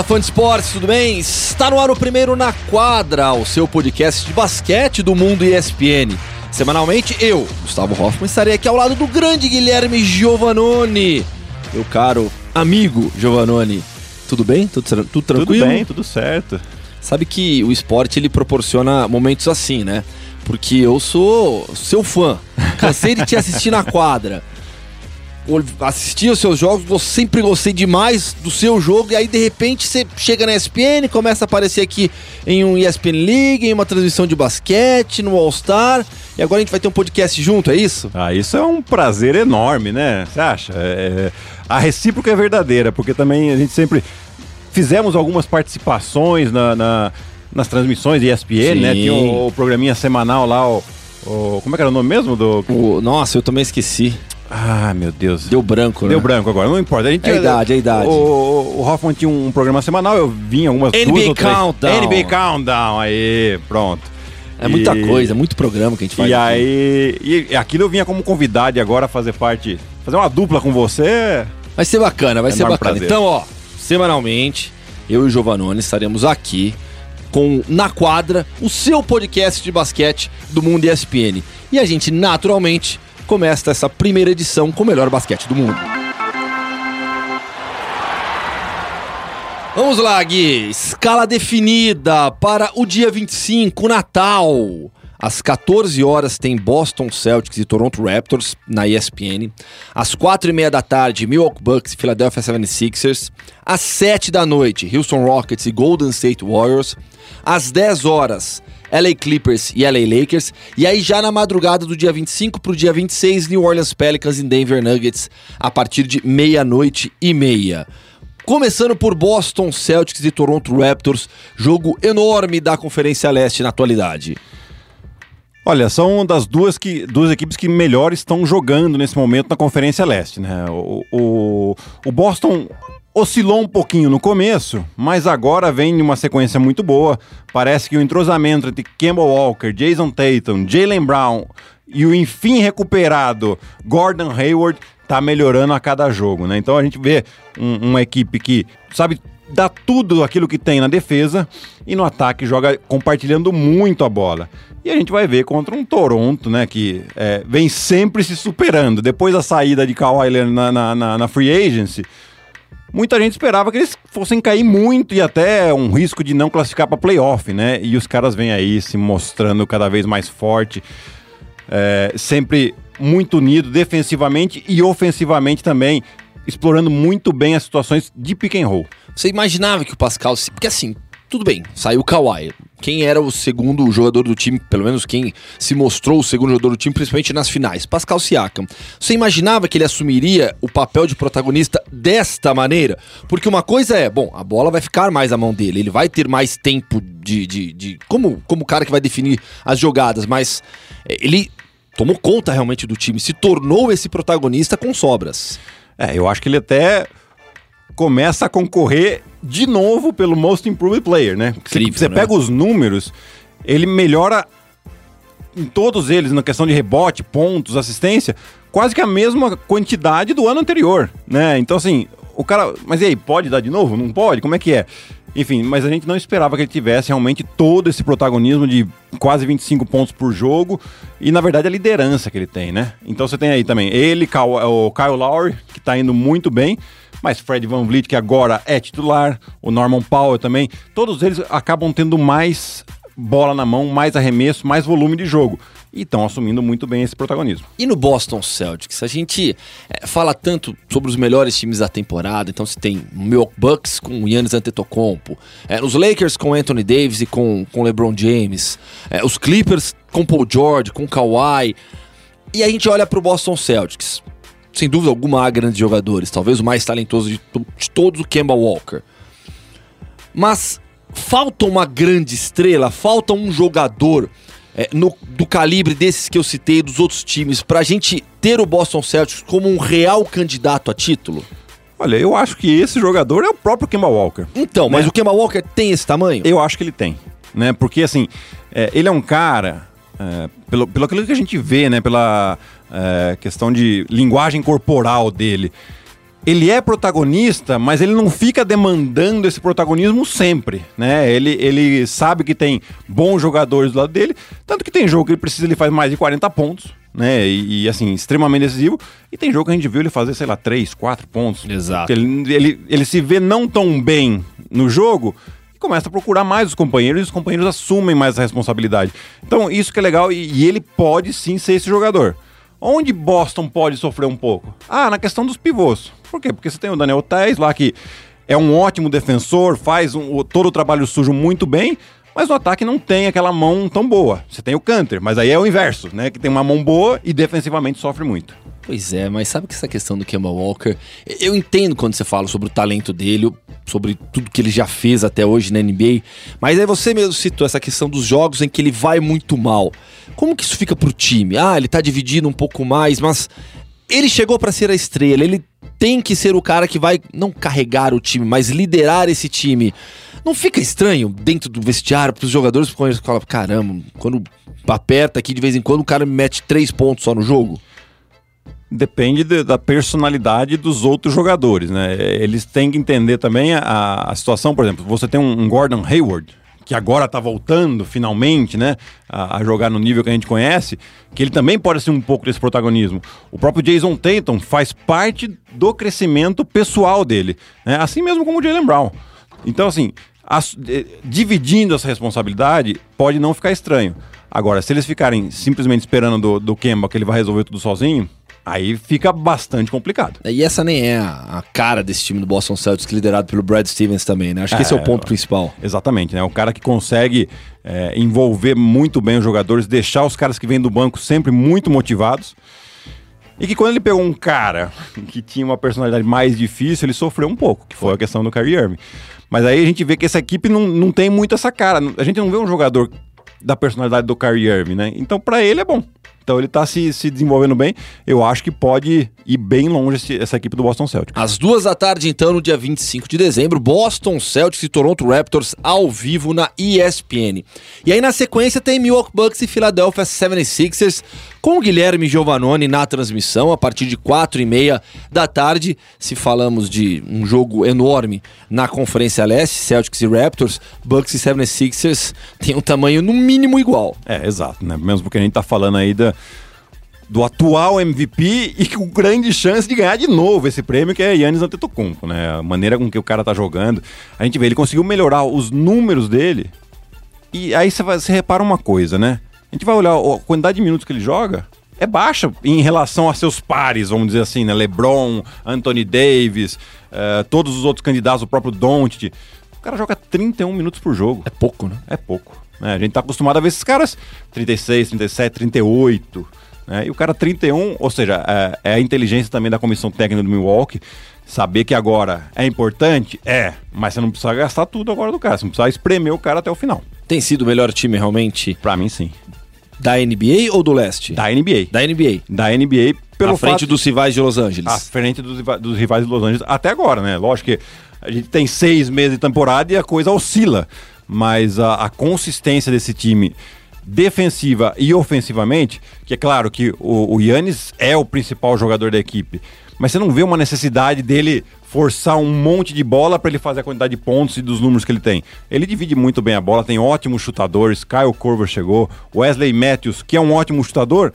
Fala, fã de esportes, tudo bem? Está no ar o primeiro Na Quadra, o seu podcast de basquete do mundo ESPN. Semanalmente, eu, Gustavo Hoffman, estarei aqui ao lado do grande Guilherme Giovanoni. Meu caro amigo Giovanoni. Tudo bem? Tudo, tudo tranquilo? Tudo bem, tudo certo. Sabe que o esporte ele proporciona momentos assim, né? Porque eu sou seu fã. Cansei de te assistir na quadra assistia os seus jogos, eu sempre gostei demais do seu jogo, e aí de repente você chega na ESPN, começa a aparecer aqui em um ESPN League, em uma transmissão de basquete, no All-Star, e agora a gente vai ter um podcast junto, é isso? Ah, isso é um prazer enorme, né? Você acha? É... A recíproca é verdadeira, porque também a gente sempre fizemos algumas participações na, na nas transmissões de ESPN, Sim. né? Tinha o, o, programinha semanal lá, o, o, Como é que era o nome mesmo? Do... O, nossa, eu também esqueci. Ah, meu Deus. Deu branco, né? Deu branco agora, não importa. A, gente, é a idade, é a idade. O, o Hoffman tinha um programa semanal, eu vinha algumas NBA duas. Countdown. NBA Countdown, aí, pronto. É muita e... coisa, muito programa que a gente faz. E aqui. aí, e aquilo eu vinha como convidado e agora fazer parte, fazer uma dupla com você. Vai ser bacana, vai é ser bacana. Prazer. Então, ó, semanalmente, eu e o Giovanoni estaremos aqui com Na Quadra, o seu podcast de basquete do Mundo ESPN. E a gente, naturalmente, começa essa primeira edição com o melhor basquete do mundo. Vamos lá, Gui. Escala definida para o dia 25, Natal. Às 14 horas tem Boston Celtics e Toronto Raptors na ESPN. Às 4 e meia da tarde, Milwaukee Bucks e Philadelphia 76ers. Às 7 da noite, Houston Rockets e Golden State Warriors. Às 10 horas, LA Clippers e LA Lakers. E aí, já na madrugada do dia 25 para o dia 26, New Orleans Pelicans e Denver Nuggets, a partir de meia-noite e meia. Começando por Boston Celtics e Toronto Raptors, jogo enorme da Conferência Leste na atualidade. Olha, são das duas, que, duas equipes que melhor estão jogando nesse momento na Conferência Leste. Né? O, o, o Boston oscilou um pouquinho no começo, mas agora vem uma sequência muito boa. Parece que o entrosamento entre Campbell Walker, Jason Tatum, Jalen Brown e o enfim recuperado Gordon Hayward tá melhorando a cada jogo, né? Então a gente vê um, uma equipe que sabe dá tudo aquilo que tem na defesa e no ataque joga compartilhando muito a bola. E a gente vai ver contra um Toronto, né, que é, vem sempre se superando. Depois da saída de Kawhi na, na, na, na free agency, muita gente esperava que eles fossem cair muito e até um risco de não classificar para playoff, né? E os caras vêm aí se mostrando cada vez mais forte, é, sempre muito unido defensivamente e ofensivamente também, explorando muito bem as situações de pick and roll. Você imaginava que o Pascal, porque assim, tudo bem, saiu o Kawhi. Quem era o segundo jogador do time, pelo menos quem se mostrou o segundo jogador do time, principalmente nas finais? Pascal Siakam. Você imaginava que ele assumiria o papel de protagonista desta maneira? Porque uma coisa é, bom, a bola vai ficar mais à mão dele, ele vai ter mais tempo de. de, de como, como cara que vai definir as jogadas, mas é, ele tomou conta realmente do time, se tornou esse protagonista com sobras. É, eu acho que ele até começa a concorrer de novo pelo Most Improved Player, né? Incrível, você né? pega os números, ele melhora em todos eles, na questão de rebote, pontos, assistência, quase que a mesma quantidade do ano anterior, né? Então, assim, o cara. Mas e aí, pode dar de novo? Não pode? Como é que é? Enfim, mas a gente não esperava que ele tivesse realmente todo esse protagonismo de quase 25 pontos por jogo e, na verdade, a liderança que ele tem, né? Então você tem aí também ele, o Kyle Lowry, que tá indo muito bem, mas Fred Van Vliet, que agora é titular, o Norman Powell também, todos eles acabam tendo mais bola na mão, mais arremesso, mais volume de jogo. E estão assumindo muito bem esse protagonismo. E no Boston Celtics, a gente é, fala tanto sobre os melhores times da temporada. Então você tem o Milwaukee Bucks com o Giannis Antetokounmpo, é, os Lakers com Anthony Davis e com, com LeBron James, é, os Clippers com Paul George, com Kawhi. E a gente olha para o Boston Celtics sem dúvida alguma, há grandes jogadores. Talvez o mais talentoso de, de todos, o Kemba Walker. Mas falta uma grande estrela, falta um jogador é, no, do calibre desses que eu citei, dos outros times, para a gente ter o Boston Celtics como um real candidato a título? Olha, eu acho que esse jogador é o próprio Kemba Walker. Então, né? mas o Kemba Walker tem esse tamanho? Eu acho que ele tem, né? Porque, assim, é, ele é um cara, é, pelo, pelo aquilo que a gente vê, né? Pela é, questão de linguagem corporal dele. ele é protagonista, mas ele não fica demandando esse protagonismo sempre, né? Ele, ele sabe que tem bons jogadores do lado dele, tanto que tem jogo que ele precisa, ele faz mais de 40 pontos, né? E, e, assim, extremamente decisivo. E tem jogo que a gente viu ele fazer, sei lá, 3, 4 pontos. Exato. Ele, ele, ele se vê não tão bem no jogo começa a procurar mais os companheiros e os companheiros assumem mais a responsabilidade. Então, isso que é legal e, e ele pode sim ser esse jogador. Onde Boston pode sofrer um pouco? Ah, na questão dos pivôs. Por quê? Porque você tem o Daniel Tais lá que é um ótimo defensor, faz um, todo o trabalho sujo muito bem, mas no ataque não tem aquela mão tão boa. Você tem o Canter, mas aí é o inverso, né? Que tem uma mão boa e defensivamente sofre muito. Pois é, mas sabe que essa questão do Kemba Walker, eu entendo quando você fala sobre o talento dele, sobre tudo que ele já fez até hoje na NBA, mas aí você mesmo citou essa questão dos jogos em que ele vai muito mal. Como que isso fica pro time? Ah, ele tá dividindo um pouco mais, mas ele chegou para ser a estrela, ele tem que ser o cara que vai não carregar o time, mas liderar esse time. Não fica estranho dentro do vestiário para os jogadores falam, caramba, quando aperta aqui de vez em quando o cara me mete três pontos só no jogo? Depende de, da personalidade dos outros jogadores, né? Eles têm que entender também a, a situação, por exemplo, você tem um, um Gordon Hayward, que agora está voltando finalmente, né, a, a, jogar no nível que a gente conhece, que ele também pode ser um pouco desse protagonismo. O próprio Jason Tatum faz parte do crescimento pessoal dele, né, assim mesmo como o Jalen Brown. Então, assim, as, eh, dividindo essa responsabilidade pode não ficar estranho. Agora, se eles ficarem simplesmente esperando do, do Kemba que ele vai resolver tudo sozinho, Aí fica bastante complicado. E essa nem é a cara desse time do Boston Celtics, liderado pelo Brad Stevens também, né? Acho que é, esse é o ponto principal. Exatamente, né? O cara que consegue é, envolver muito bem os jogadores, deixar os caras que vêm do banco sempre muito motivados. E que quando ele pegou um cara que tinha uma personalidade mais difícil, ele sofreu um pouco, que foi a questão do Kyrie Irving. Mas aí a gente vê que essa equipe não, não tem muito essa cara. A gente não vê um jogador da personalidade do Kyrie Irving, né? Então para ele é bom. Então ele tá se, se desenvolvendo bem. Eu acho que pode ir bem longe esse, essa equipe do Boston Celtics. Às duas da tarde, então, no dia 25 de dezembro, Boston Celtics e Toronto Raptors ao vivo na ESPN. E aí na sequência tem Milwaukee Bucks e Philadelphia 76ers com o Guilherme Giovannone na transmissão a partir de quatro e meia da tarde. Se falamos de um jogo enorme na Conferência Leste, Celtics e Raptors, Bucks e 76ers tem um tamanho no mínimo igual. É, exato, né? Mesmo porque a gente tá falando aí da do atual MVP e com grande chance de ganhar de novo esse prêmio, que é Yannis Antetokounmpo, né? A maneira com que o cara tá jogando. A gente vê, ele conseguiu melhorar os números dele. E aí você, repara uma coisa, né? A gente vai olhar a quantidade de minutos que ele joga, é baixa em relação a seus pares, vamos dizer assim, né? LeBron, Anthony Davis, uh, todos os outros candidatos, o próprio Doncic. O cara joga 31 minutos por jogo. É pouco, né? É pouco. Né? A gente tá acostumado a ver esses caras 36, 37, 38. Né? E o cara 31, ou seja, é, é, a inteligência também da comissão técnica do Milwaukee. Saber que agora é importante? É, mas você não precisa gastar tudo agora do cara. Você não precisa espremer o cara até o final. Tem sido o melhor time realmente? Pra mim, sim. Da NBA ou do leste? Da NBA. Da NBA. Da NBA, pelo À frente fato... dos rivais de Los Angeles. À frente dos, dos rivais de Los Angeles, até agora, né? Lógico que a gente tem seis meses de temporada e a coisa oscila. Mas a, a consistência desse time defensiva e ofensivamente, que é claro que o, Yannis é o principal jogador da equipe, mas você não vê uma necessidade dele forçar um monte de bola para ele fazer a quantidade de pontos e dos números que ele tem. Ele divide muito bem a bola, tem ótimos chutadores, Kyle Korver chegou, Wesley Matthews, que é um ótimo chutador,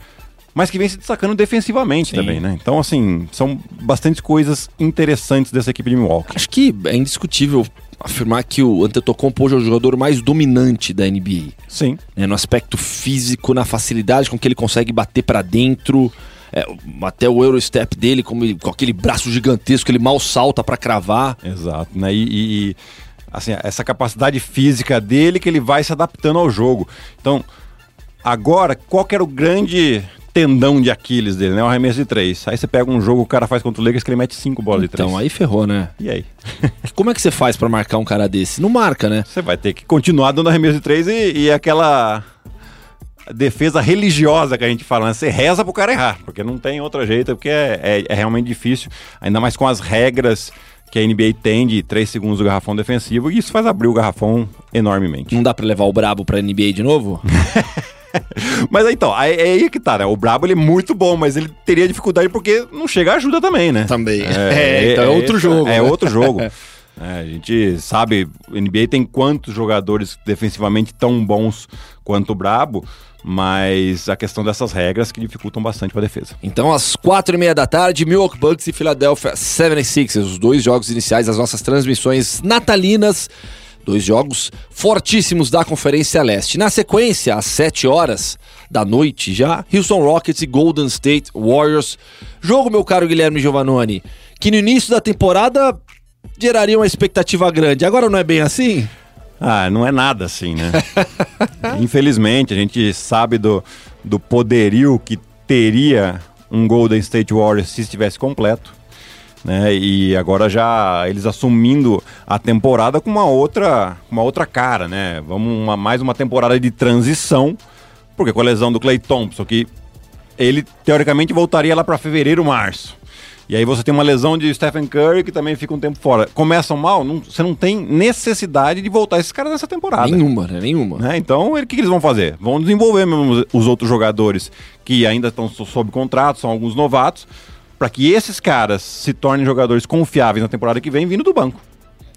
mas que vem se destacando defensivamente Sim. também, né? Então, assim, são bastante coisas interessantes dessa equipe de Milwaukee. Acho que é indiscutível afirmar que o Antetokounmpo hoje é o jogador mais dominante da NBA. Sim. É, no aspecto físico, na facilidade com que ele consegue bater para dentro. É, até o Eurostep dele, como ele, com aquele braço gigantesco, ele mal salta para cravar. Exato, né? E, e, assim, essa capacidade física dele que ele vai se adaptando ao jogo. Então, agora, qual que era o grande tendão de Aquiles dele, né? O arremesso de três. Aí você pega um jogo, o cara faz contra o Lakers que ele mete cinco bolas de três. Então, aí ferrou, né? E aí? Como é que você faz para marcar um cara desse? Não marca, né? Você vai ter que continuar dando arremesso de três e, e aquela defesa religiosa que a gente fala, né? Você reza pro cara errar, porque não tem outra jeito, porque é, é, é realmente difícil, ainda mais com as regras que a NBA tem de 3 segundos do garrafão defensivo, e isso faz abrir o garrafão enormemente. Não dá para levar o brabo pra NBA de novo? mas então, é, é aí que tá, né? O Brabo ele é muito bom, mas ele teria dificuldade porque não chega ajuda também, né? Também. É, então é, outro jogo. É né? outro jogo. É, a gente sabe, o NBA tem quantos jogadores defensivamente tão bons quanto o Brabo, mas a questão dessas regras que dificultam bastante para a defesa. Então, às quatro e meia da tarde, Milwaukee Bucks e Philadelphia 76ers, os dois jogos iniciais das nossas transmissões natalinas. Dois jogos fortíssimos da Conferência Leste. Na sequência, às 7 horas da noite, já, Houston Rockets e Golden State Warriors. Jogo, meu caro Guilherme Giovannoni, que no início da temporada geraria uma expectativa grande. Agora não é bem assim? Ah, não é nada assim, né? Infelizmente, a gente sabe do, do poderio que teria um Golden State Warriors se estivesse completo. Né? E agora já eles assumindo a temporada com uma outra, uma outra cara, né? Vamos uma, mais uma temporada de transição, porque com a lesão do Clay Thompson, que ele teoricamente voltaria lá para fevereiro, março. E aí você tem uma lesão de Stephen Curry que também fica um tempo fora. Começam mal, não, você não tem necessidade de voltar esses caras nessa temporada. Nenhuma, né? Nenhuma. Né? Então, o que, que, eles vão fazer? Vão desenvolver mesmo os outros jogadores que ainda estão sob contrato, são alguns novatos, para que esses caras se tornem jogadores confiáveis na temporada que vem, vindo do banco.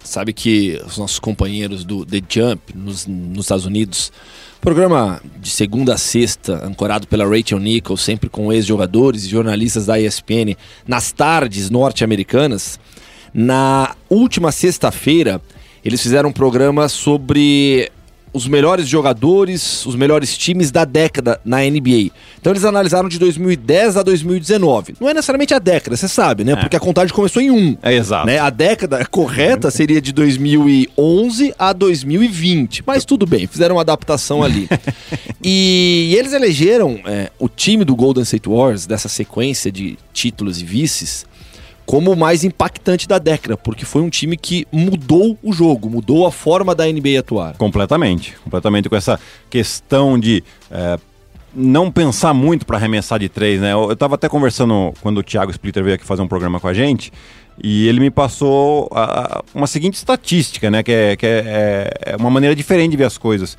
Sabe que os nossos companheiros do The Jump nos, nos Estados Unidos Programa de segunda a sexta, ancorado pela Rachel Nichols, sempre com ex-jogadores e jornalistas da ESPN, nas tardes norte-americanas. Na última sexta-feira, eles fizeram um programa sobre os melhores jogadores, os melhores times da década na NBA. Então eles analisaram de 2010 a 2019. Não é necessariamente a década, você sabe, né? É. Porque a contagem começou em um. É exato. Né? A década correta seria de 2011 a 2020. Mas tudo bem, fizeram uma adaptação ali. e, e, eles elegeram é, o time do Golden State Warriors, dessa sequência de títulos e vices, como o mais impactante da década, porque foi um time que mudou o jogo, mudou a forma da NBA atuar. Completamente, completamente com essa questão de é, não pensar muito para arremessar de três, né? Eu estava até conversando quando o Thiago Splitter veio aqui fazer um programa com a gente. E ele me passou a, a, uma seguinte estatística, né? Que, é, que é, é, é uma maneira diferente de ver as coisas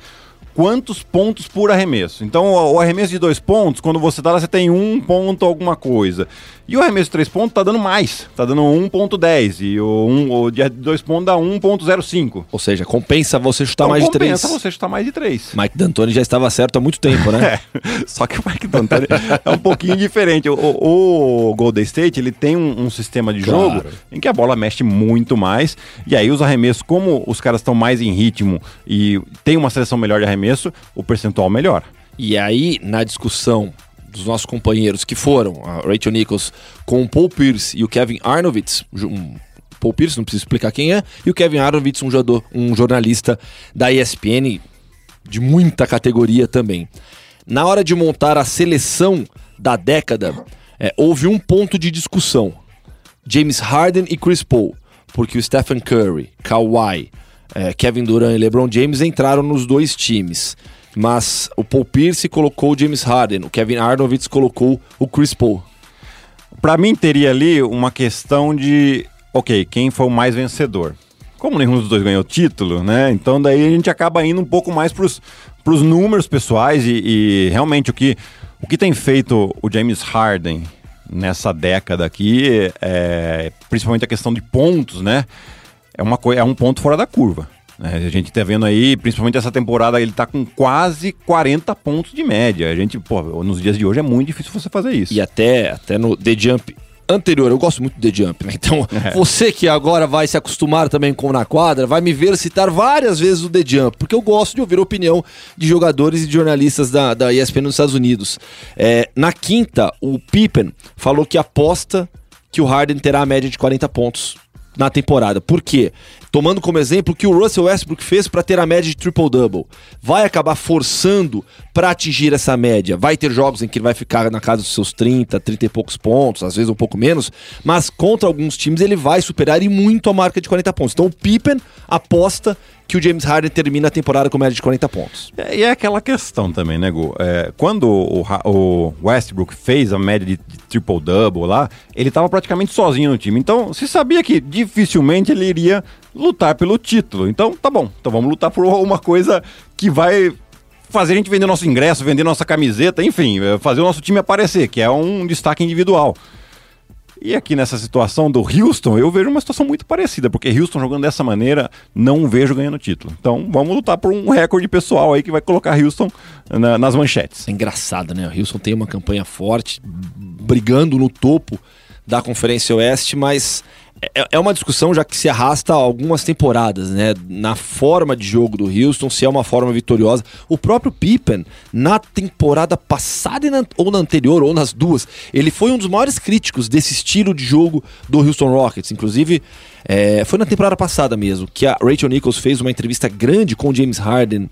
quantos pontos por arremesso. Então, o arremesso de dois pontos, quando você dá, você tem um ponto alguma coisa. E o arremesso de três pontos tá dando mais, tá dando 1.10 e o, um, o de dois pontos dá 1.05. Ou seja, compensa você chutar então, mais de três. Compensa você chutar mais de três. Mike D'Antoni já estava certo há muito tempo, né? é, só que o Mike D'Antoni é um pouquinho diferente. O, o, Golden State, ele tem um, um sistema de claro. jogo em que a bola mexe muito mais e aí os arremessos, como os caras estão mais em ritmo e tem uma seleção melhor de arremesso, arremesso, o percentual melhora. E aí, na discussão dos nossos companheiros que foram a Rachel Nichols com o Paul Pierce e o Kevin Arnovitz, um, Paul Pierce, não preciso explicar quem é, e o Kevin Arnovitz, um, jogador, um jornalista da ESPN de muita categoria também. Na hora de montar a seleção da década, é, houve um ponto de discussão. James Harden e Chris Paul, porque o Stephen Curry, Kawhi, é, Kevin Durant e LeBron James entraram nos dois times. Mas o Paul Pierce colocou o James Harden, o Kevin Arnovitz colocou o Chris Paul. Para mim teria ali uma questão de, ok, quem foi o mais vencedor? Como nenhum dos dois ganhou título, né? Então daí a gente acaba indo um pouco mais para os números pessoais e, e, realmente o que, o que tem feito o James Harden nessa década aqui, é, principalmente a questão de pontos, né? É, uma, é um ponto fora da curva. Né? A gente tá vendo aí, principalmente essa temporada, ele tá com quase 40 pontos de média. A gente, pô, nos dias de hoje é muito difícil você fazer isso. E até, até no The Jump anterior, eu gosto muito do The Jump, né? Então, é. você que agora vai se acostumar também com Na Quadra, vai me ver citar várias vezes o The Jump, porque eu gosto de ouvir a opinião de jogadores e de jornalistas da, da ESPN nos Estados Unidos. É, na quinta, o Pippen falou que aposta que o Harden terá a média de 40 pontos na temporada. Por quê? Tomando como exemplo o que o Russell Westbrook fez para ter a média de triple-double. Vai acabar forçando para atingir essa média. Vai ter jogos em que ele vai ficar na casa dos seus 30, 30 e poucos pontos, às vezes um pouco menos, mas contra alguns times ele vai superar e muito a marca de 40 pontos. Então o Pippen aposta que o James Harden termina a temporada com média de 40 pontos. É, e é aquela questão também, né, Gu? É, quando o, o, Westbrook fez a média de, de triple-double lá, ele estava praticamente sozinho no time. Então, se sabia que dificilmente ele iria lutar pelo título. Então, tá bom. Então vamos lutar por uma coisa que vai fazer a gente vender nosso ingresso, vender nossa camiseta, enfim, é, fazer o nosso time aparecer, que é um destaque individual. E aqui nessa situação do Houston, eu vejo uma situação muito parecida, porque Houston jogando dessa maneira, não vejo ganhando título. Então vamos lutar por um recorde pessoal aí que vai colocar Houston na, nas manchetes. É engraçado, né? O Houston tem uma campanha forte, brigando no topo da Conferência Oeste, mas é, é uma discussão já que se arrasta algumas temporadas, né? Na forma de jogo do Houston, se é uma forma vitoriosa. O próprio Pippen, na temporada passada ou na anterior, ou nas duas, ele foi um dos maiores críticos desse estilo de jogo do Houston Rockets. Inclusive, é, foi na temporada passada mesmo que a Rachel Nichols fez uma entrevista grande com o James Harden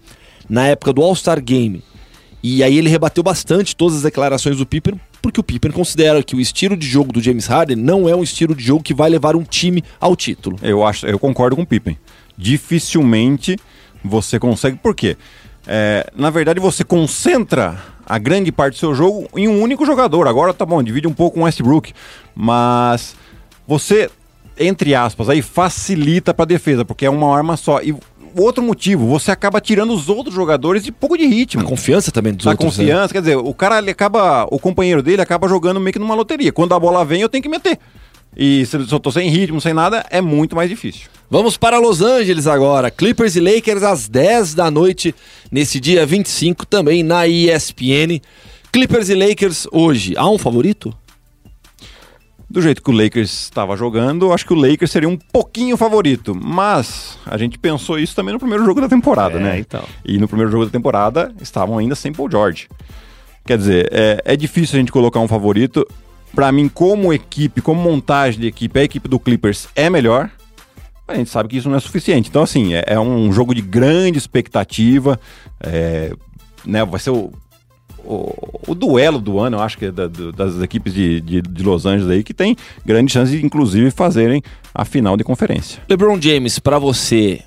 na época do All-Star Game. E aí ele rebateu bastante todas as declarações do Pippen porque o Pippen considera que o estilo de jogo do James Harden não é um estilo de jogo que vai levar um time ao título. Eu acho, eu concordo com o Pippen. Dificilmente você consegue, por quê? É, na verdade, você concentra a grande parte do seu jogo em um único jogador. Agora tá bom, divide um pouco com o Westbrook, mas você, entre aspas, aí facilita para defesa, porque é uma arma só. E outro motivo, você acaba tirando os outros jogadores de pouco de ritmo. A confiança também dos a outros. A né? confiança, né? quer dizer, o cara ele acaba, o companheiro dele acaba jogando meio que numa loteria. Quando a bola vem, eu tenho que meter. E se eu tô sem ritmo, sem nada, é muito mais difícil. Vamos para Los Angeles agora. Clippers e Lakers às 10 da noite, nesse dia 25, também na ESPN. Clippers e Lakers hoje. Há um favorito? Do jeito que o Lakers estava jogando, acho que o Lakers seria um pouquinho favorito. Mas a gente pensou isso também no primeiro jogo da temporada, é, né? Então. E no primeiro jogo da temporada estavam ainda sem Paul George. Quer dizer, é, é difícil a gente colocar um favorito. Para mim, como equipe, como montagem de equipe, a equipe do Clippers é melhor. A gente sabe que isso não é suficiente. Então, assim, é, é um jogo de grande expectativa. É, né, vai ser o o, o, duelo do ano, eu acho que é da, do, das equipes de, de, de, Los Angeles aí, que tem grande chance de, inclusive, fazerem a final de conferência. LeBron James, para você,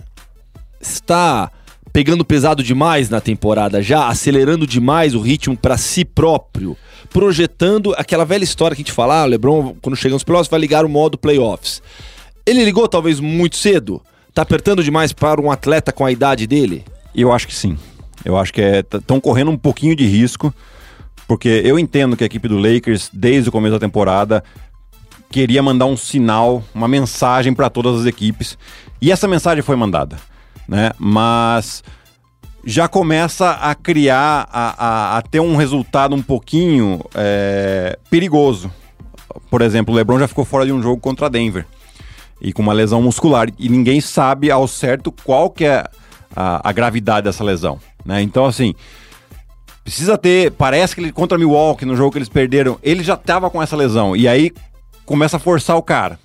está pegando pesado demais na temporada já, acelerando demais o ritmo para si próprio, projetando aquela velha história que a gente fala, ah, LeBron, quando chega nos playoffs, vai ligar o modo playoffs. Ele ligou talvez muito cedo? Tá apertando demais para um atleta com a idade dele? Eu acho que sim. Eu acho que estão é, correndo um pouquinho de risco, porque eu entendo que a equipe do Lakers, desde o começo da temporada, queria mandar um sinal, uma mensagem para todas as equipes, e essa mensagem foi mandada, né? Mas já começa a criar, a, a, a ter um resultado um pouquinho é, perigoso. Por exemplo, o LeBron já ficou fora de um jogo contra Denver e com uma lesão muscular e ninguém sabe ao certo qual que é a, a gravidade dessa lesão. Né? Então, assim, precisa ter. Parece que ele contra Milwaukee, no jogo que eles perderam, ele já tava com essa lesão. E aí começa a forçar o cara.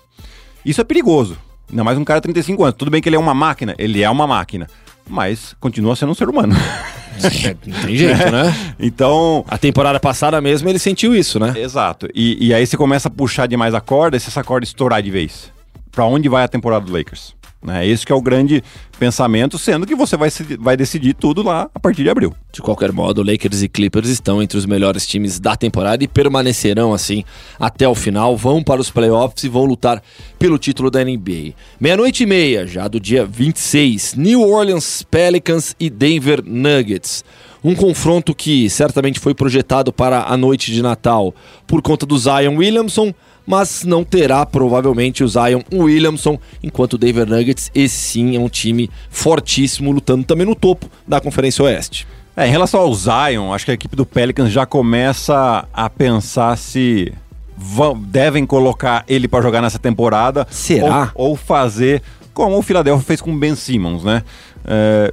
Isso é perigoso. Ainda mais um cara de 35 anos. Tudo bem que ele é uma máquina, ele é uma máquina. Mas continua sendo um ser humano. É, não tem jeito, né? Então. A temporada passada mesmo ele sentiu isso, né? Exato. E, e aí você começa a puxar demais a corda e se essa corda estourar de vez. Pra onde vai a temporada do Lakers? Né? Esse que é o grande pensamento, sendo que você vai, vai decidir tudo lá a partir de abril. De qualquer modo, Lakers e Clippers estão entre os melhores times da temporada e permanecerão assim até o final, vão para os playoffs e vão lutar pelo título da NBA. Meia-noite e meia, já do dia 26, New Orleans Pelicans e Denver Nuggets. Um confronto que certamente foi projetado para a noite de Natal por conta do Zion Williamson, mas não terá provavelmente o Zion Williamson, enquanto o Denver Nuggets, esse sim é um time fortíssimo, lutando também no topo da Conferência Oeste. É, em relação ao Zion, acho que a equipe do Pelicans já começa a pensar se vão, devem colocar ele para jogar nessa temporada. Será? Ou, ou, fazer como o Philadelphia fez com o Ben Simmons, né? É,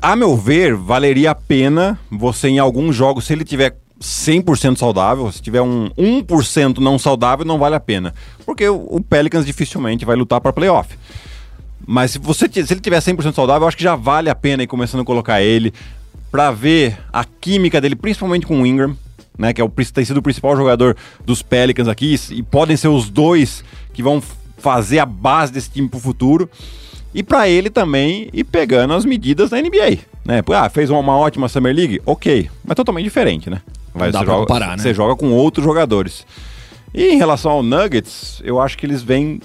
a meu ver, valeria a pena você em alguns jogos, se ele tiver 100% saudável, se tiver um 1% não saudável, não vale a pena. Porque o, Pelicans dificilmente vai lutar para playoff. Mas se, você, se ele tiver 100% saudável, eu acho que já vale a pena ir começando a colocar ele para ver a química dele, principalmente com o Ingram, né, que é o, tem sido o principal jogador dos Pelicans aqui, e podem ser os dois que vão fazer a base desse time para o futuro. E para ele também ir pegando as medidas da NBA. Né? Ah, fez uma, uma ótima Summer League? Ok, mas totalmente diferente, né? Vai, dá você pra joga, comparar, né? Você joga com outros jogadores. E em relação ao Nuggets, eu acho que eles vêm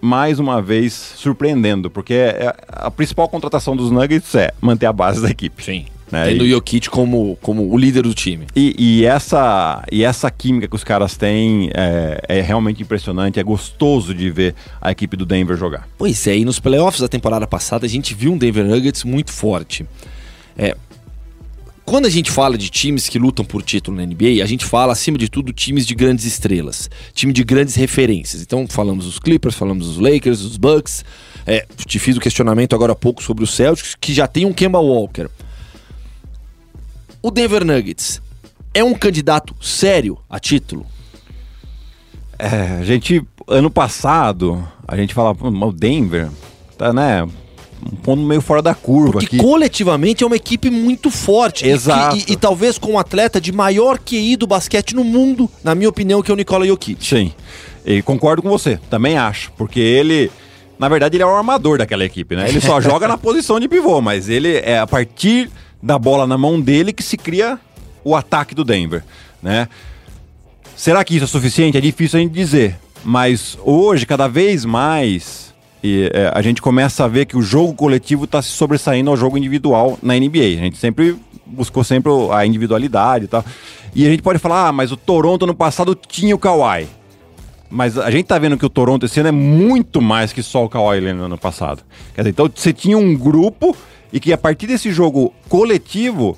mais uma vez surpreendendo, porque é, é, a principal contratação dos Nuggets é manter a base da equipe. Sim. Né? Tendo o E, Jokic como, como o líder do time. e, e essa, e essa química que os caras têm é, é realmente impressionante, é gostoso de ver a equipe do Denver jogar. Pois é, e nos playoffs da temporada passada a gente viu um Denver Nuggets muito forte. É, quando a gente fala de times que lutam por título na NBA, a gente fala, acima de tudo, times de grandes estrelas, time de grandes referências. Então, falamos dos Clippers, falamos dos Lakers, dos Bucks. É, te fiz o questionamento agora há pouco sobre o Celtics, que já tem um Kemba Walker. O Denver Nuggets é um candidato sério a título? É, a gente, ano passado, a gente falava, "Pô, mas o Denver tá, né, um ponto meio fora da curva Porque aqui. coletivamente é uma equipe muito forte. E- Exato. E, e talvez com um atleta de maior QI do basquete no mundo, na minha opinião, que é o Nikola Jokic. Sim, e concordo com você, também acho, porque ele, na verdade, ele é o armador daquela equipe, né? Ele só joga na posição de pivô, mas ele é a partir da bola na mão dele que se cria o ataque do Denver, né? Será que isso é suficiente? É difícil a gente dizer, mas hoje, cada vez mais, e, é, a gente começa a ver que o jogo coletivo está se sobressaindo ao jogo individual na NBA. A gente sempre buscou sempre a individualidade e tal. E a gente pode falar, ah, mas o Toronto no passado tinha o Kawhi. Mas a gente tá vendo que o Toronto esse ano é muito mais que só o Kawhi Leonard no ano passado. Quer dizer, então você tinha um grupo e que a partir desse jogo coletivo,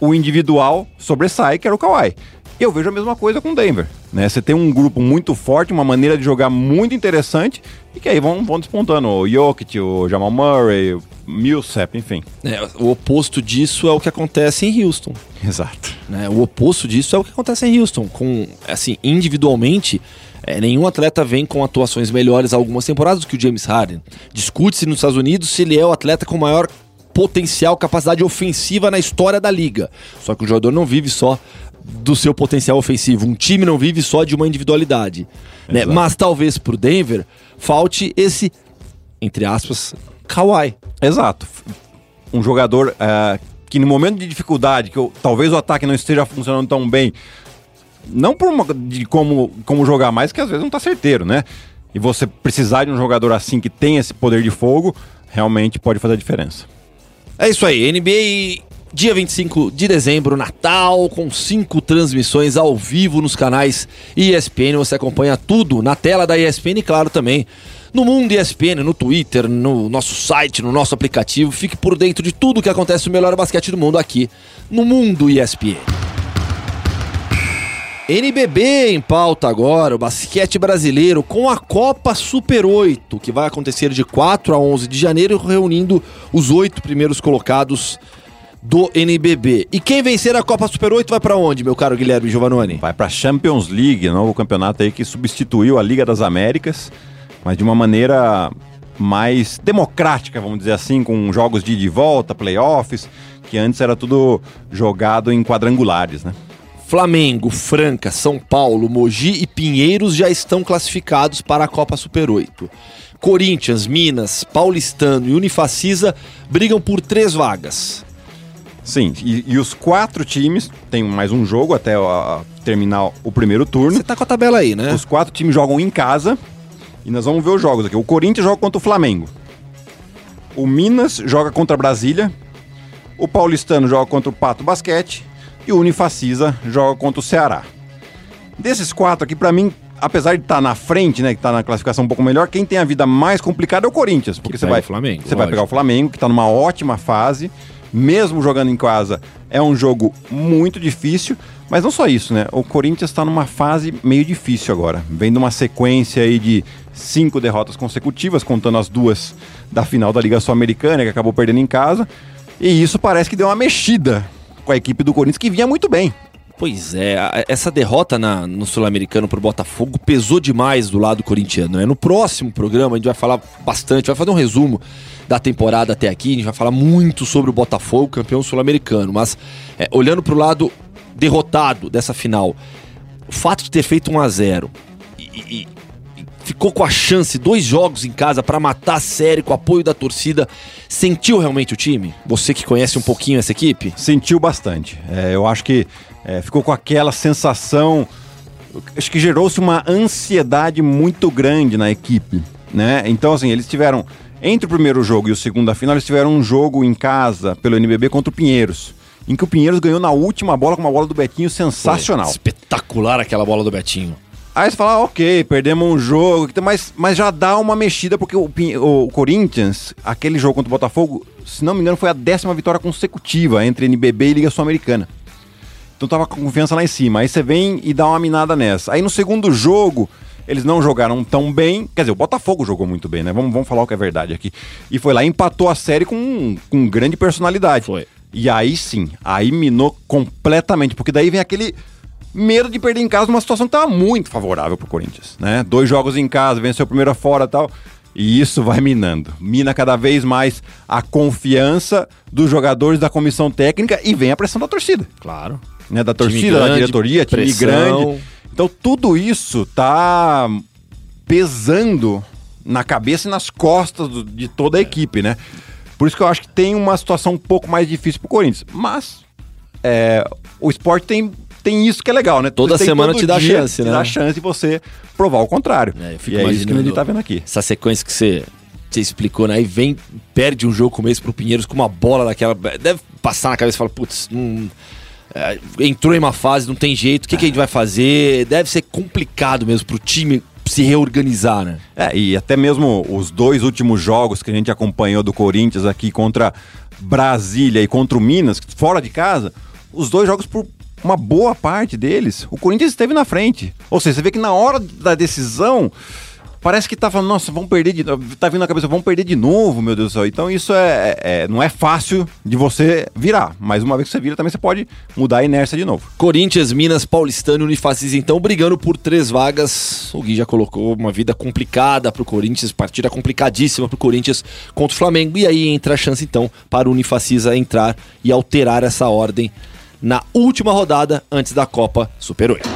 o individual sobressai, que era o Kawhi. Eu vejo a mesma coisa com o Denver. Né? Você tem um grupo muito forte, uma maneira de jogar muito interessante, e que aí vão, vão despontando o Jokic, o Jamal Murray, o Millsap, enfim. É, o oposto disso é o que acontece em Houston. Exato. né? O oposto disso é o que acontece em Houston. Com, assim, individualmente, é, nenhum atleta vem com atuações melhores algumas temporadas do que o James Harden. Discute-se nos Estados Unidos se ele é o atleta com maior potencial, capacidade ofensiva na história da liga. Só que o jogador não vive só do seu potencial ofensivo. Um time não vive só de uma individualidade. Né? Mas talvez pro Denver falte esse, entre aspas, Kawhi. Exato. Um jogador eh, que no momento de dificuldade, que o- talvez o ataque não esteja funcionando tão bem, não por uma, de como, como jogar mais, que às vezes não tá certeiro, né? E você precisar de um jogador assim que tem esse poder de fogo, realmente pode fazer a diferença. É isso aí, NBA dia 25 de dezembro, Natal, com cinco transmissões ao vivo nos canais ESPN. Você acompanha tudo na tela da ESPN e, claro, também no Mundo ESPN, no Twitter, no nosso site, no nosso aplicativo. Fique por dentro de tudo que acontece no melhor basquete do mundo aqui no Mundo ESPN. NBB em pauta agora, o basquete brasileiro com a Copa Super 8, que vai acontecer de 4 a 11 de janeiro, reunindo os oito primeiros colocados do NBB. E quem vencer a Copa Super 8 vai pra onde, meu caro Guilherme Giovanoni? Vai para Champions League, novo campeonato aí que substituiu a Liga das Américas, mas de uma maneira mais democrática, vamos dizer assim, com jogos de volta, playoffs, que antes era tudo jogado em quadrangulares, né? Flamengo, Franca, São Paulo, Mogi e Pinheiros já estão classificados para a Copa Super 8. Corinthians, Minas, Paulistano e Unifacisa brigam por três vagas. Sim, e, e os quatro times, tem mais um jogo até terminar o primeiro turno. Você tá com a tabela aí, né? Os quatro times jogam em casa e nós vamos ver os jogos aqui. O Corinthians joga contra o Flamengo. O Minas joga contra a Brasília. O Paulistano joga contra o Pato Basquete. E o Unifacisa joga contra o Ceará. Desses quatro aqui, pra mim, apesar de estar na frente, né, que tá na classificação um pouco melhor, quem tem a vida mais complicada é o Corinthians. Porque você vai, o Flamengo, você vai pegar o Flamengo, que tá numa ótima fase. Mesmo jogando em casa, é um jogo muito difícil. Mas não só isso, né? O Corinthians está numa fase meio difícil agora. Vem de uma sequência aí de cinco derrotas consecutivas, contando as duas da final da Liga Sul-Americana, que acabou perdendo em casa. E isso parece que deu uma mexida com a equipe do Corinthians, que vinha muito bem. Pois é, essa derrota na- no Sul-Americano pro Botafogo pesou demais do lado corintiano. Né? No próximo programa a gente vai falar bastante, vai fazer um resumo da temporada até aqui, a gente vai falar muito sobre o Botafogo, campeão sul-americano. Mas é, olhando pro lado derrotado dessa final, o fato de ter feito 1 a 0 e, e- e ficou com a chance, dois jogos em casa pra matar a série com o apoio da torcida, sentiu realmente o time? Você que conhece um pouquinho essa equipe? Sentiu bastante. É, eu acho que é, ficou com aquela sensação. Acho que gerou-se uma ansiedade muito grande na equipe. Né? Então, assim, eles tiveram. Entre o primeiro jogo e o segundo da final, eles tiveram um jogo em casa pelo NBB contra o Pinheiros. em que o Pinheiros ganhou na última bola com uma bola do Betinho sensacional. Foi espetacular aquela bola do Betinho. Aí você fala, ah, ok, perdemos um jogo, mas, mas já dá uma mexida, porque o, o, Corinthians, aquele jogo contra o Botafogo, se não me engano, foi a décima vitória consecutiva entre NBB e Liga Sul-Americana. Então tava com confiança lá em cima. Aí você vem e dá uma minada nessa. Aí no segundo jogo, eles não jogaram tão bem. Quer dizer, o Botafogo jogou muito bem, né? Vamos, vamos falar o que é verdade aqui. E foi lá empatou a série com, com grande personalidade. Foi. E aí sim, aí minou completamente, porque daí vem aquele medo de perder em casa numa situação que estava muito favorável pro Corinthians, né? Dois jogos em casa, venceu o primeiro fora tal. E isso vai minando. Mina cada vez mais a confiança dos jogadores da comissão técnica e vem a pressão da torcida. Claro. Né? Da torcida, grande, da diretoria, time pressão. grande. Então tudo isso tá pesando na cabeça e nas costas do, de toda a equipe, né? Por isso que eu acho que tem uma situação um pouco mais difícil pro Corinthians. Mas é, o esporte tem, tem isso que é legal, né? Toda semana te dá chance, né? Te dá chance de você provar o contrário. É, e é isso que a gente tá vendo aqui. Essa sequência que você, você explicou, né? Aí vem, perde um jogo como esse pro Pinheiros com uma bola daquela. Deve passar na cabeça e falar, putz, não é, entrou em uma fase, não tem jeito, o que, que a gente vai fazer? Deve ser complicado mesmo pro time se reorganizar, né? É, e até mesmo os dois últimos jogos que a gente acompanhou do Corinthians aqui contra Brasília e contra o Minas, fora de casa, os dois jogos por uma boa parte deles, o Corinthians esteve na frente. Ou seja, você vê que na hora da decisão, parece que tava, nossa, vamos perder de novo. Tá vindo na cabeça, vamos perder de novo, meu Deus do céu. Então isso é, é, não é fácil de você virar. Mas uma vez que você vira, também você pode mudar a inércia de novo. Corinthians, Minas, Paulistano e Unifacis, então, brigando por três vagas. O Gui já colocou uma vida complicada pro Corinthians, partida complicadíssima pro Corinthians contra o Flamengo. E aí entra a chance, então, para o Unifacis entrar e alterar essa ordem na última rodada antes da Copa Super 8.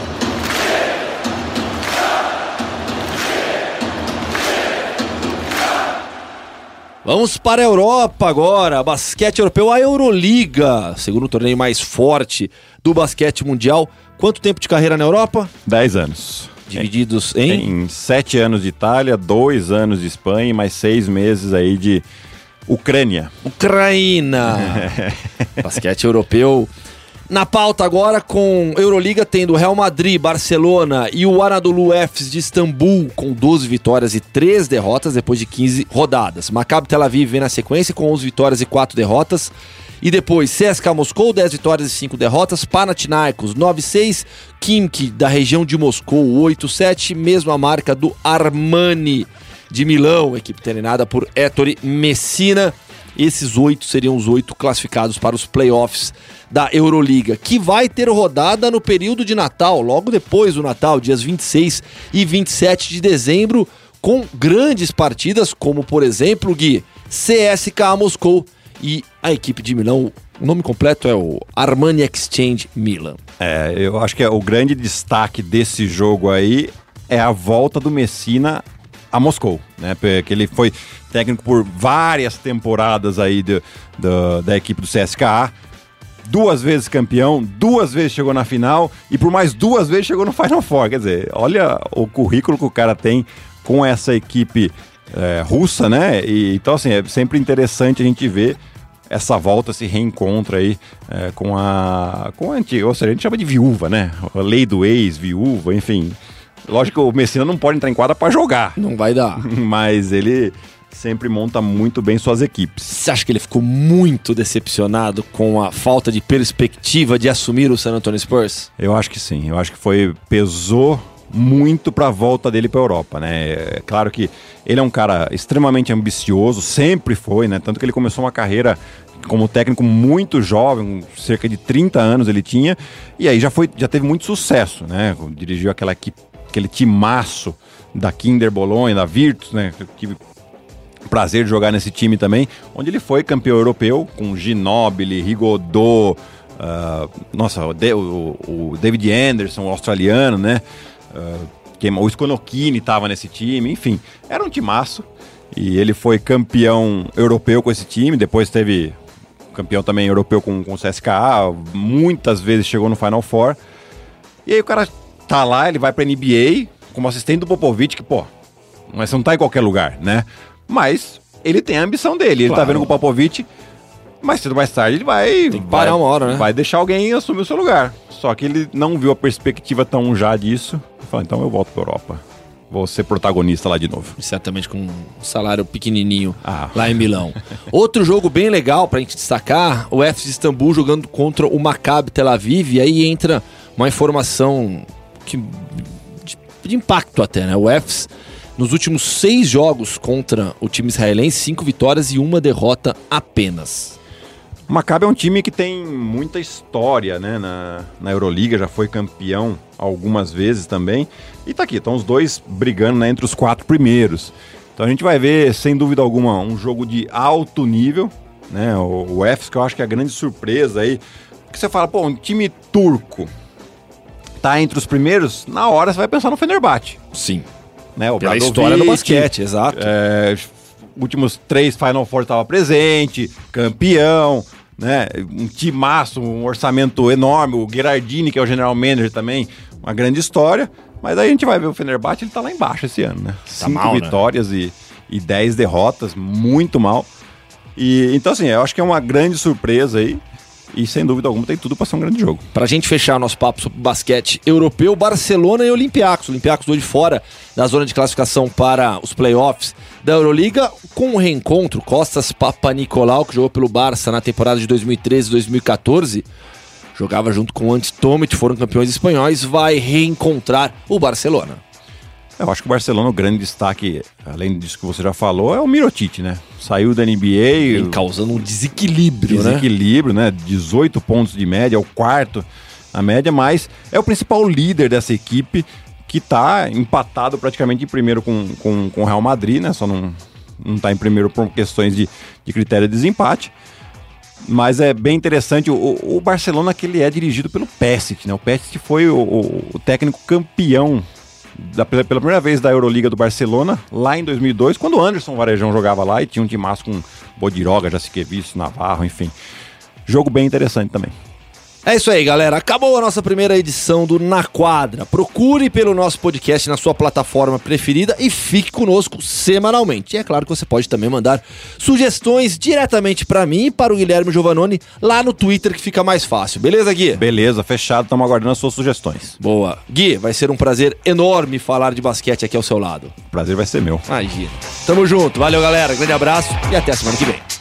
Vamos para a Europa agora. Basquete europeu, a Euroliga, segundo torneio mais forte do basquete mundial. Quanto tempo de carreira na Europa? Dez anos. Divididos em? Em sete anos de Itália, dois anos de Espanha e mais seis meses aí de Ucrânia. Ucrânia! basquete europeu na pauta agora com Euroliga tendo Real Madrid, Barcelona e o Anadolu Efes de Istambul com 12 vitórias e 3 derrotas depois de 15 rodadas. Maccabi Tel Aviv vem na sequência com 11 vitórias e 4 derrotas. E depois CSKA Moscou, 10 vitórias e 5 derrotas. Panathinaikos, 9-6. Kimki, da região de Moscou, 8-7. Mesma marca do Armani de Milão, equipe treinada por Ettore Messina. Esses oito seriam os oito classificados para os playoffs da Euroliga, que vai ter rodada no período de Natal, logo depois do Natal, dias 26 e 27 de dezembro, com grandes partidas, como por exemplo, Gui, CSKA Moscou e a equipe de Milão. O nome completo é o Armani Exchange Milan. É, eu acho que é o grande destaque desse jogo aí é a volta do Messina a Moscou, né? Porque ele foi técnico por várias temporadas aí do, do, da equipe do CSKA. Duas vezes campeão, duas vezes chegou na final e por mais duas vezes chegou no Final Four. Quer dizer, olha o currículo que o cara tem com essa equipe é, russa, né? E, então, assim, é sempre interessante a gente ver essa volta, esse reencontro aí é, com a com a antiga, ou seja, a gente chama de viúva, né? A lei do ex, viúva, enfim. Lógico que o Messina não pode entrar em quadra para jogar. Não vai dar. Mas ele sempre monta muito bem suas equipes. Você acha que ele ficou muito decepcionado com a falta de perspectiva de assumir o San Antonio Spurs? Eu acho que sim. Eu acho que foi pesou muito para a volta dele para Europa, né? É claro que ele é um cara extremamente ambicioso, sempre foi, né? Tanto que ele começou uma carreira como técnico muito jovem, cerca de 30 anos ele tinha, e aí já foi, já teve muito sucesso, né? Dirigiu aquela equipe aquele timaço da Kinder Bolonha, da Virtus, né? Tive prazer de jogar nesse time também, onde ele foi campeão europeu com Ginobili, Rigodot, uh, nossa, o, o, David Anderson, o australiano, né? Uh, o Sconocchini estava nesse time, enfim, era um timaço. E ele foi campeão europeu com esse time, depois teve campeão também europeu com, com o CSKA, muitas vezes chegou no Final Four. E aí o cara tá lá, ele vai pra NBA como assistente do Popovich, que, pô, mas você não tá em qualquer lugar, né? Mas ele tem a ambição dele. Ele tá claro. tá vendo que o Popovich mais cedo ou mais tarde ele vai. Tem que parar vai, uma hora, né? Vai deixar alguém assumir o seu lugar. Só que ele não viu a perspectiva tão já disso. Ele falou, então eu volto pra Europa. Vou ser protagonista lá de novo. Certamente com um salário pequenininho Ah. lá em Milão. Outro jogo bem legal pra gente destacar, o FC Istambul jogando contra o Maccabi Tel Aviv. E aí entra uma informação que, de, de impacto até, né? O FC, nos últimos seis jogos contra o time israelense, cinco vitórias e uma derrota apenas. O Maccabi é um time que tem muita história, né? Na, na Euroliga, já foi campeão algumas vezes também. E tá aqui, estão os dois brigando né, entre os quatro primeiros. Então a gente vai ver, sem dúvida alguma, um jogo de alto nível, né? O, o EFS, que eu acho que é a grande surpresa aí. Porque você fala, pô, um time turco tá entre os primeiros, na hora você vai pensar no Fenerbahçe. Sim. Né? O Pela história do basquete, exato. é, últimos três Final Four estava presente, campeão, né? Um timaço, um orçamento enorme. O Gerardini, que é o general manager também, uma grande história. Mas aí a gente vai ver o Fenerbahçe, ele tá lá embaixo esse ano, né? Cinco mal, né? vitórias e, e dez derrotas, muito mal. E então assim, eu acho que é uma grande surpresa aí. E sem dúvida alguma tem tudo para ser um grande jogo. Pra gente fechar nosso papo sobre basquete europeu, Barcelona e Olympiacos. Olympiacos do de fora da zona de classificação para os playoffs da Euroliga, com o reencontro Costas Papa Nicolau, que jogou pelo Barça na temporada de 2013 e 2014, jogava junto com o Ante Tomic, foram campeões espanhóis, vai reencontrar o Barcelona. Eu acho que o Barcelona, o grande destaque, além disso que você já falou, é o Mirotic, né? Saiu da NBA, Vem causando um desequilíbrio, né? desequilíbrio, né? 18 pontos de média, é o quarto na média, mas é o principal líder dessa equipe que tá empatado praticamente em primeiro com, com, com o Real Madrid, né? Só não, não tá em primeiro por questões de, de critério de desempate. Mas é bem interessante, o, o Barcelona que ele é dirigido pelo Pesic, né? O Pesic foi o- o técnico campeão da- pela, primeira vez da Euroliga do Barcelona, lá em 2002, quando o Anderson Varejão jogava lá e tinha um timaço com Bodiroga, Jaciquevic, Navarro, enfim. Jogo bem interessante também. É isso aí, galera. Acabou a nossa primeira edição do Na Quadra. Procure pelo nosso podcast na sua plataforma preferida e fique conosco semanalmente. E é claro que você pode também mandar sugestões diretamente para mim e para o Guilherme Giovanoni lá no Twitter, que fica mais fácil. Beleza, Gui? Beleza, fechado, estamos aguardando as suas sugestões. Boa. Gui, vai ser um prazer enorme falar de basquete aqui ao seu lado. O prazer vai ser meu. Ai, Gui. Tamo junto. Valeu, galera. Grande abraço e até a semana que vem.